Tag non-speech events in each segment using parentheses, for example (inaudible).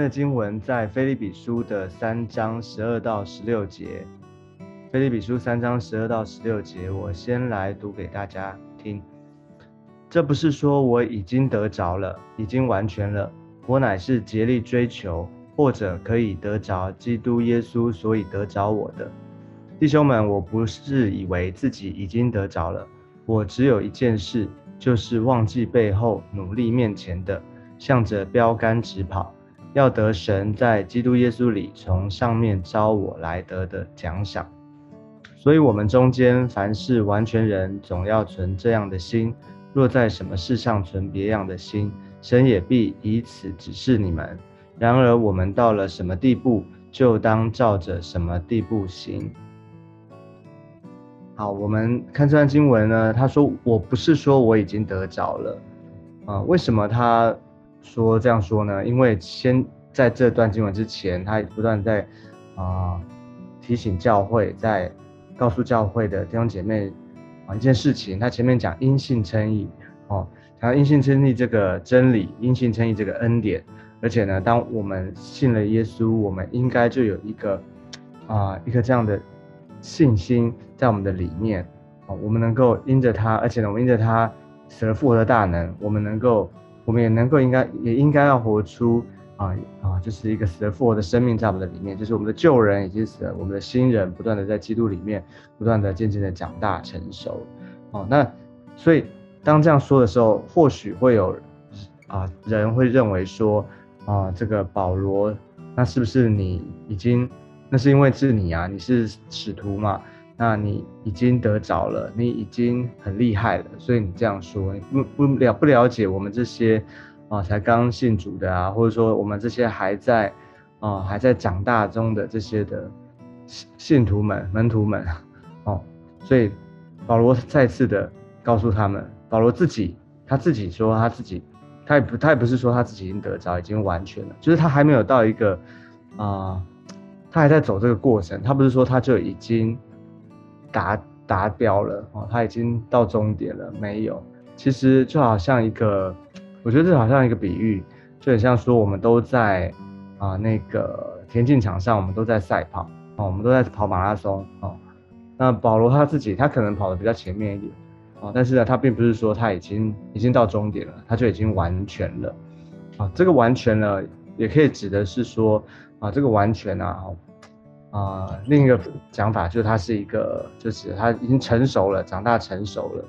天的经文在菲利比书的三章十二到十六节。菲利比书三章十二到十六节，我先来读给大家听。这不是说我已经得着了，已经完全了，我乃是竭力追求，或者可以得着基督耶稣，所以得着我的弟兄们。我不是以为自己已经得着了，我只有一件事，就是忘记背后，努力面前的，向着标杆直跑。要得神在基督耶稣里从上面招我来得的奖赏，所以，我们中间凡是完全人，总要存这样的心；若在什么事上存别样的心，神也必以此指示你们。然而，我们到了什么地步，就当照着什么地步行。好，我们看这段经文呢，他说：“我不是说我已经得着了，啊，为什么他？”说这样说呢？因为先在这段经文之前，他不断在啊提醒教会，在告诉教会的弟兄姐妹啊一件事情。他前面讲因信称义，哦，讲因信称义这个真理，因信称义这个恩典。而且呢，当我们信了耶稣，我们应该就有一个啊一个这样的信心在我们的里面，哦，我们能够因着他，而且呢，我们因着他死而复活的大能，我们能够。我们也能够应该也应该要活出啊啊，就是一个死而复活的生命在我们的里面，就是我们的旧人已经死了，我们的新人不断的在基督里面不断的渐渐的长大成熟。哦，那所以当这样说的时候，或许会有啊人会认为说啊这个保罗，那是不是你已经那是因为是你啊，你是使徒嘛？那你已经得着了，你已经很厉害了，所以你这样说，你不不了不了解我们这些啊才刚信主的啊，或者说我们这些还在啊还在长大中的这些的信信徒们门徒们 (laughs) 哦，所以保罗再次的告诉他们，保罗自己他自己说他自己，他也不他也不是说他自己已经得着已经完全了，就是他还没有到一个啊，他还在走这个过程，他不是说他就已经。达达标了哦，他已经到终点了没有？其实就好像一个，我觉得这好像一个比喻，就很像说我们都在啊那个田径场上，我们都在赛跑哦，我们都在跑马拉松哦。那保罗他自己，他可能跑的比较前面一点哦，但是呢，他并不是说他已经已经到终点了，他就已经完全了啊。这个完全了，也可以指的是说啊，这个完全啊。啊，另一个讲法就是他是一个，就是他已经成熟了，长大成熟了，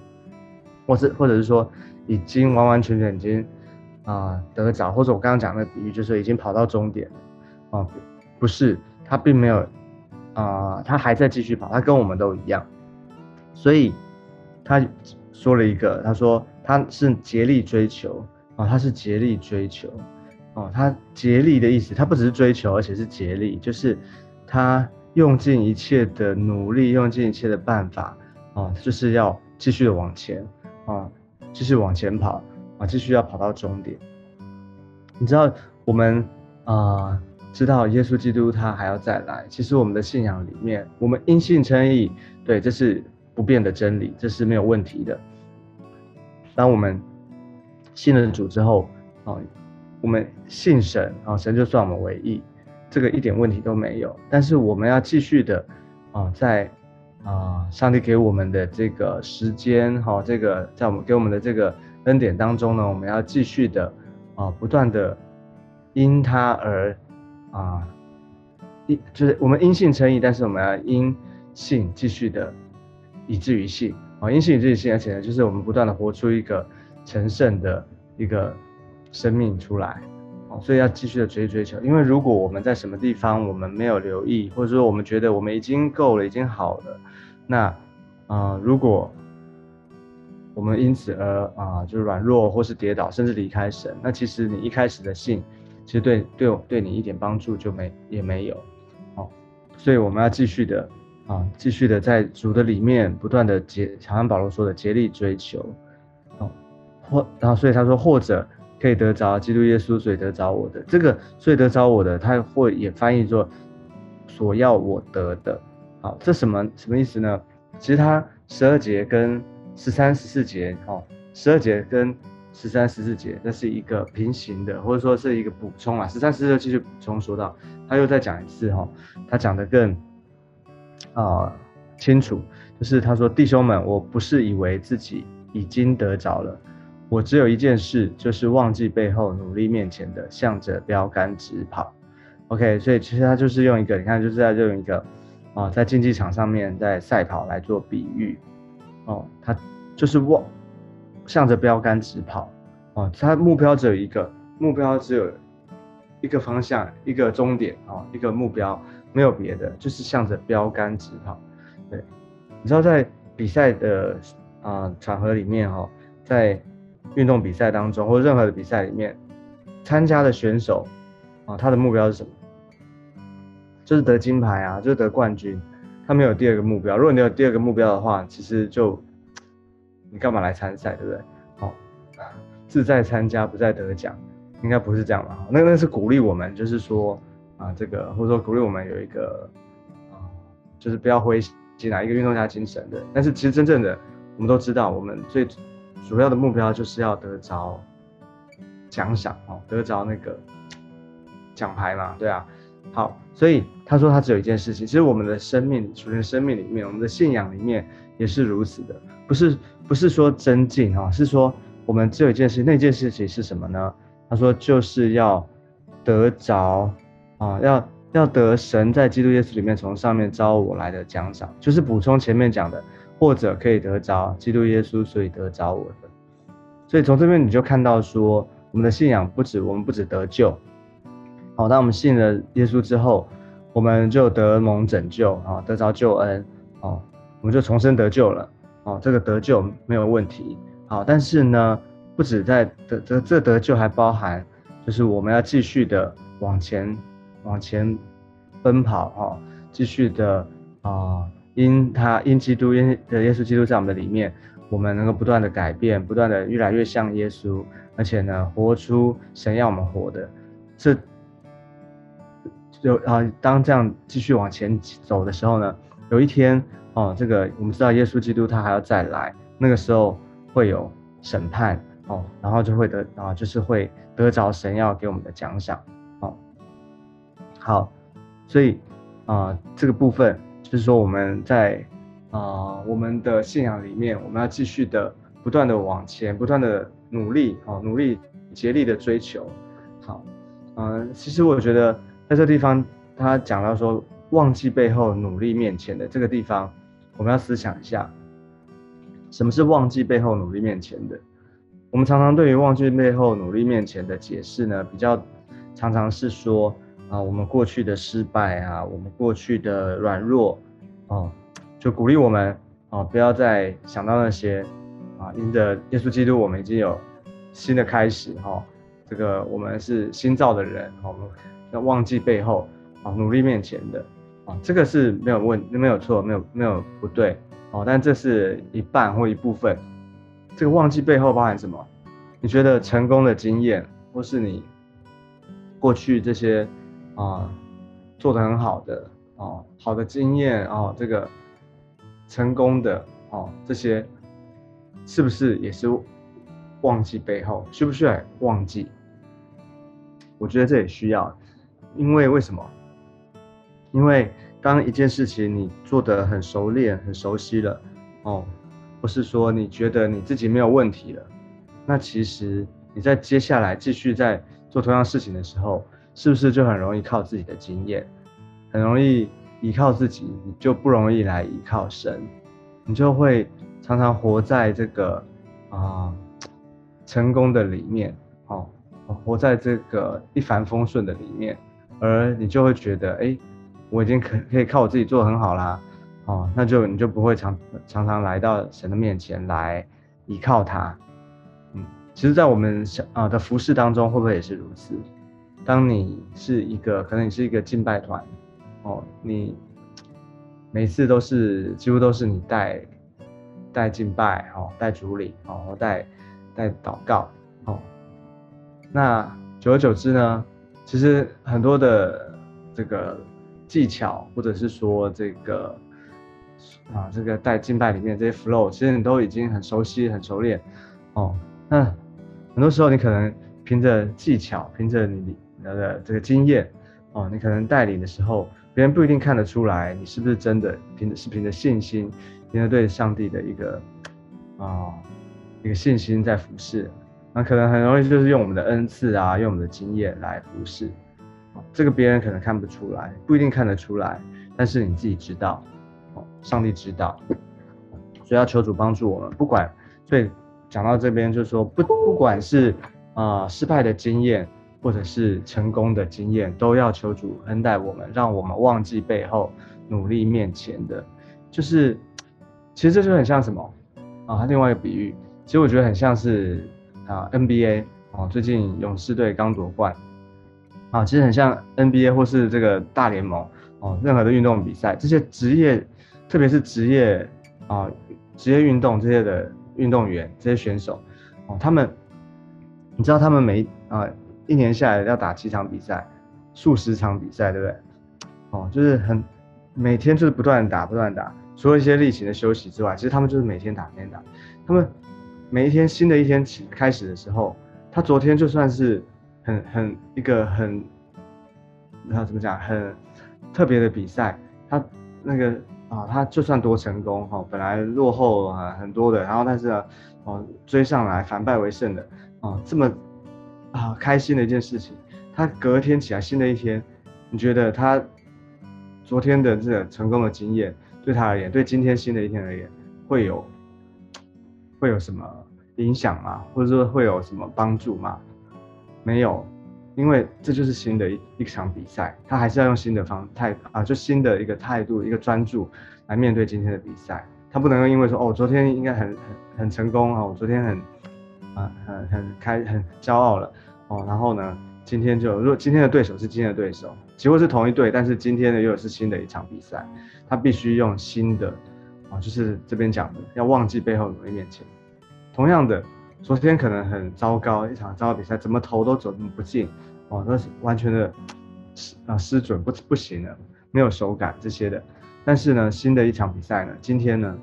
或是或者是说已经完完全全已经啊得着，或者我刚刚讲的比喻就是已经跑到终点，啊，不是，他并没有啊，他还在继续跑，他跟我们都一样，所以他说了一个，他说他是竭力追求啊，他是竭力追求，哦，他竭力的意思，他不只是追求，而且是竭力，就是。他用尽一切的努力，用尽一切的办法，啊，就是要继续的往前，啊，继续往前跑，啊，继续要跑到终点。你知道，我们啊，知道耶稣基督他还要再来。其实我们的信仰里面，我们因信称义，对，这是不变的真理，这是没有问题的。当我们信了主之后，啊，我们信神，啊，神就算我们为义。这个一点问题都没有，但是我们要继续的，啊，在啊，上帝给我们的这个时间，哈，这个在我们给我们的这个恩典当中呢，我们要继续的，啊，不断的因他而啊，因就是我们因信称义，但是我们要因信继续的以至于信，啊，因信以至于信，而且呢，就是我们不断的活出一个成圣的一个生命出来。所以要继续的追追求，因为如果我们在什么地方我们没有留意，或者说我们觉得我们已经够了，已经好了，那啊，如果我们因此而啊，就是软弱或是跌倒，甚至离开神，那其实你一开始的信，其实对对我对你一点帮助就没也没有，哦，所以我们要继续的啊，继续的在主的里面不断的竭，好像保罗说的竭力追求，哦，或然后所以他说或者。可以得着基督耶稣，所以得着我的这个，所以得着我的，他会也翻译作所要我得的。好，这什么什么意思呢？其实他十二节跟十三、十四节，哦，十二节跟十三、十四节，那是一个平行的，或者说是一个补充啊。十三、十四继续补充说到，他又再讲一次哈，他讲的更啊清楚，就是他说：“弟兄们，我不是以为自己已经得着了，我只有一件事，就是忘记背后，努力面前的，向着标杆直跑。” OK，所以其实他就是用一个，你看，就是在用一个啊，在竞技场上面在赛跑来做比喻哦，他就是忘。向着标杆直跑，哦，他目标只有一个，目标只有一个方向，一个终点，哦，一个目标，没有别的，就是向着标杆直跑。对，你知道在比赛的啊场合里面，哈，在运动比赛当中或任何的比赛里面，参加的选手啊，他的目标是什么？就是得金牌啊，就是得冠军，他没有第二个目标。如果你有第二个目标的话，其实就。你干嘛来参赛，对不对？好，志在参加，不在得奖，应该不是这样吧？那那是鼓励我们，就是说啊，这个或者说鼓励我们有一个啊，就是不要灰心哪一个运动家精神的。但是其实真正的，我们都知道，我们最主要的目标就是要得着奖赏哦，得着那个奖牌嘛，对啊。好，所以他说他只有一件事情，其实我们的生命，首先生命里面，我们的信仰里面也是如此的，不是。不是说增进哈，是说我们只有一件事，那件事情是什么呢？他说就是要得着啊，要要得神在基督耶稣里面从上面招我来的奖赏，就是补充前面讲的，或者可以得着基督耶稣，所以得着我的。所以从这边你就看到说，我们的信仰不止我们不止得救，好，当我们信了耶稣之后，我们就得蒙拯救啊，得着救恩哦，我们就重生得救了。哦，这个得救没有问题。好，但是呢，不止在得这这得救还包含，就是我们要继续的往前往前奔跑哈，继续的啊，因他因基督因的耶稣基督在我们的里面，我们能够不断的改变，不断的越来越像耶稣，而且呢，活出神要我们活的。这就啊，当这样继续往前走的时候呢，有一天。哦，这个我们知道，耶稣基督他还要再来，那个时候会有审判哦，然后就会得啊，就是会得着神要给我们的奖赏哦。好，所以啊，这个部分就是说我们在啊我们的信仰里面，我们要继续的不断的往前，不断的努力哦，努力竭力的追求。好，嗯，其实我觉得在这地方他讲到说，忘记背后，努力面前的这个地方。我们要思想一下，什么是忘记背后努力面前的？我们常常对于忘记背后努力面前的解释呢，比较常常是说啊，我们过去的失败啊，我们过去的软弱，哦，就鼓励我们啊，不要再想到那些啊，因着耶稣基督，我们已经有新的开始哈，这个我们是新造的人，我们要忘记背后啊，努力面前的啊。这个是没有问，没有错，没有没有不对哦。但这是一半或一部分。这个忘记背后包含什么？你觉得成功的经验，或是你过去这些啊做的很好的哦，好的经验哦，这个成功的哦，这些是不是也是忘记背后？需不需要忘记？我觉得这也需要，因为为什么？因为当一件事情你做得很熟练、很熟悉了，哦，或是说你觉得你自己没有问题了，那其实你在接下来继续在做同样事情的时候，是不是就很容易靠自己的经验，很容易依靠自己，你就不容易来依靠神，你就会常常活在这个啊成功的里面，哦，活在这个一帆风顺的里面，而你就会觉得，哎。我已经可可以靠我自己做很好啦，哦，那就你就不会常常常来到神的面前来依靠他，嗯，其实，在我们啊的服饰当中，会不会也是如此？当你是一个，可能你是一个敬拜团，哦，你每次都是几乎都是你带带敬拜，哦，带主礼，哦，带带祷告，哦，那久而久之呢，其实很多的这个。技巧，或者是说这个啊，这个在敬拜里面这些 flow，其实你都已经很熟悉、很熟练哦。那很多时候你可能凭着技巧，凭着你的这个经验，哦，你可能带领的时候，别人不一定看得出来你是不是真的凭着是凭着信心，凭着对上帝的一个啊一个信心在服侍，那可能很容易就是用我们的恩赐啊，用我们的经验来服侍，这个别人可能看不出来，不一定看得出来，但是你自己知道，哦，上帝知道，所以要求主帮助我们，不管，所以讲到这边就是说，不不管是啊失败的经验。或者是成功的经验，都要求主恩待我们，让我们忘记背后，努力面前的。就是，其实这就很像什么啊？另外一个比喻，其实我觉得很像是啊 NBA 啊，最近勇士队刚夺冠啊，其实很像 NBA 或是这个大联盟哦，任何的运动比赛，这些职业，特别是职业啊职业运动这些的运动员、这些选手哦，他们，你知道他们每啊。一年下来要打七场比赛，数十场比赛，对不对？哦，就是很每天就是不断打，不断打，除了一些例行的休息之外，其实他们就是每天打，每天打。他们每一天新的一天起开始的时候，他昨天就算是很很一个很，那怎么讲，很特别的比赛，他那个啊，他就算多成功哈，本来落后啊很多的，然后但是哦追上来反败为胜的啊，这么。啊，开心的一件事情。他隔天起来，新的一天，你觉得他昨天的这个成功的经验，对他而言，对今天新的一天而言，会有会有什么影响吗？或者说会有什么帮助吗？没有，因为这就是新的一一场比赛，他还是要用新的方态啊，就新的一个态度，一个专注来面对今天的比赛。他不能因为说哦，昨天应该很很很成功啊，我昨天很。啊，很很开很骄傲了哦，然后呢，今天就如果今天的对手是今天的对手，几乎是同一队，但是今天呢又是新的一场比赛，他必须用新的啊，就是这边讲的要忘记背后努力面前。同样的，昨天可能很糟糕一场糟糕比赛，怎么投都走不进哦，都是完全的失啊失准不不行了，没有手感这些的。但是呢，新的一场比赛呢，今天呢，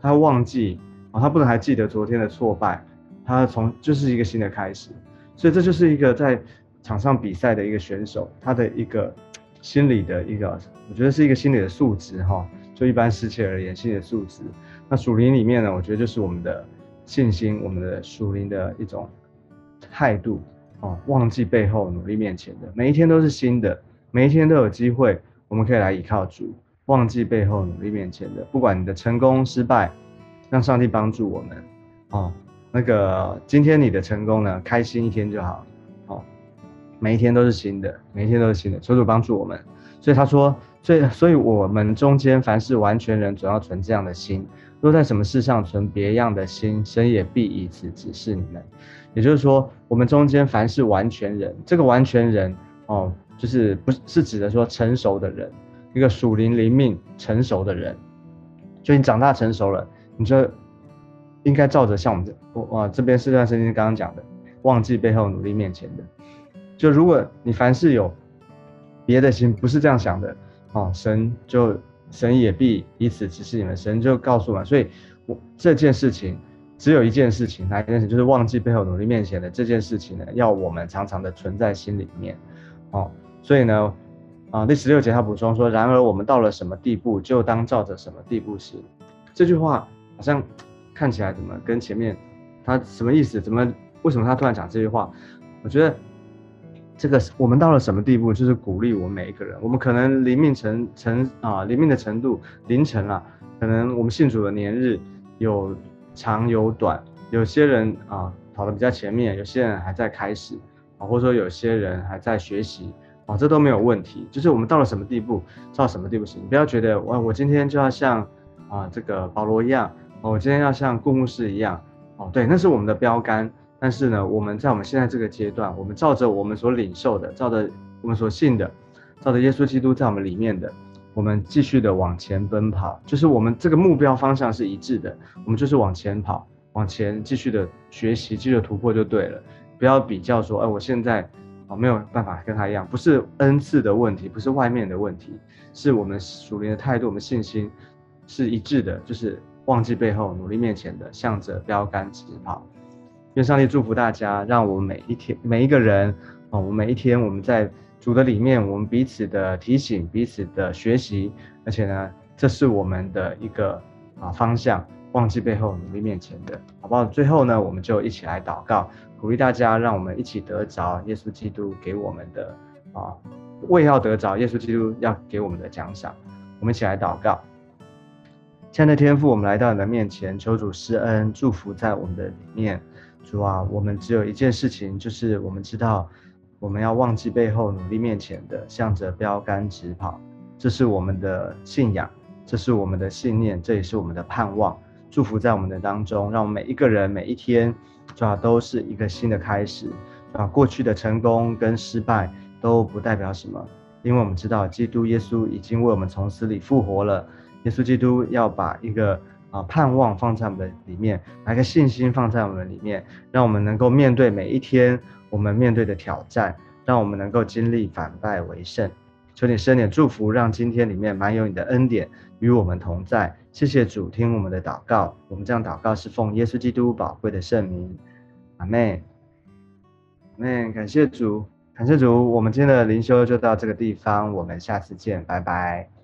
他忘记啊，他不能还记得昨天的挫败。他从就是一个新的开始，所以这就是一个在场上比赛的一个选手，他的一个心理的一个，我觉得是一个心理的素质哈。就一般世界而言，心理的素质。那属灵里面呢，我觉得就是我们的信心，我们的属灵的一种态度哦。忘记背后，努力面前的，每一天都是新的，每一天都有机会，我们可以来依靠主。忘记背后，努力面前的，不管你的成功失败，让上帝帮助我们哦。那个今天你的成功呢？开心一天就好，哦，每一天都是新的，每一天都是新的，求主帮助我们。所以他说，所以所以我们中间凡是完全人，总要存这样的心。若在什么事上存别样的心，神也必以此指示你们。也就是说，我们中间凡是完全人，这个完全人哦，就是不是指的说成熟的人，一个属灵灵命成熟的人，就你长大成熟了，你就。应该照着像我们这哇这边四段圣经刚刚讲的，忘记背后努力面前的，就如果你凡事有别的心，不是这样想的哦，神就神也必以此指示你们，神就告诉我们，所以我这件事情只有一件事情，哪一件事情？就是忘记背后努力面前的这件事情呢，要我们常常的存在心里面。哦，所以呢啊第十六节他补充说，然而我们到了什么地步，就当照着什么地步行，这句话好像。看起来怎么跟前面，他什么意思？怎么为什么他突然讲这句话？我觉得这个我们到了什么地步，就是鼓励我们每一个人。我们可能灵命成成啊，灵命的程度凌晨了，可能我们信主的年日有长有短，有些人啊跑得比较前面，有些人还在开始啊，或者说有些人还在学习啊，这都没有问题。就是我们到了什么地步，到什么地步行，不要觉得我我今天就要像啊这个保罗一样。我今天要像顾牧师一样，哦，对，那是我们的标杆。但是呢，我们在我们现在这个阶段，我们照着我们所领受的，照着我们所信的，照着耶稣基督在我们里面的，我们继续的往前奔跑，就是我们这个目标方向是一致的，我们就是往前跑，往前继续的学习，继续的突破就对了。不要比较说，哎，我现在啊没有办法跟他一样，不是恩赐的问题，不是外面的问题，是我们属灵的态度，我们信心是一致的，就是。忘记背后，努力面前的，向着标杆直跑。愿上帝祝福大家，让我们每一天每一个人啊，我们每一天我们在主的里面，我们彼此的提醒，彼此的学习，而且呢，这是我们的一个啊方向，忘记背后努力面前的，好不好？最后呢，我们就一起来祷告，鼓励大家，让我们一起得着耶稣基督给我们的啊，为要得着耶稣基督要给我们的奖赏，我们一起来祷告。亲爱的天父，我们来到你的面前，求主施恩祝福在我们的里面。主啊，我们只有一件事情，就是我们知道，我们要忘记背后，努力面前的，向着标杆直跑。这是我们的信仰，这是我们的信念，这也是我们的盼望。祝福在我们的当中，让我们每一个人每一天，主啊，都是一个新的开始。啊，过去的成功跟失败都不代表什么，因为我们知道，基督耶稣已经为我们从死里复活了。耶稣基督要把一个。啊，盼望放在我们的里面，把一个信心放在我们里面，让我们能够面对每一天我们面对的挑战，让我们能够经历反败为胜。求你伸点祝福，让今天里面满有你的恩典与我们同在。谢谢主，听我们的祷告。我们这样祷告是奉耶稣基督宝贵的圣名，阿门。阿门。感谢主，感谢主。我们今天的灵修就到这个地方，我们下次见，拜拜。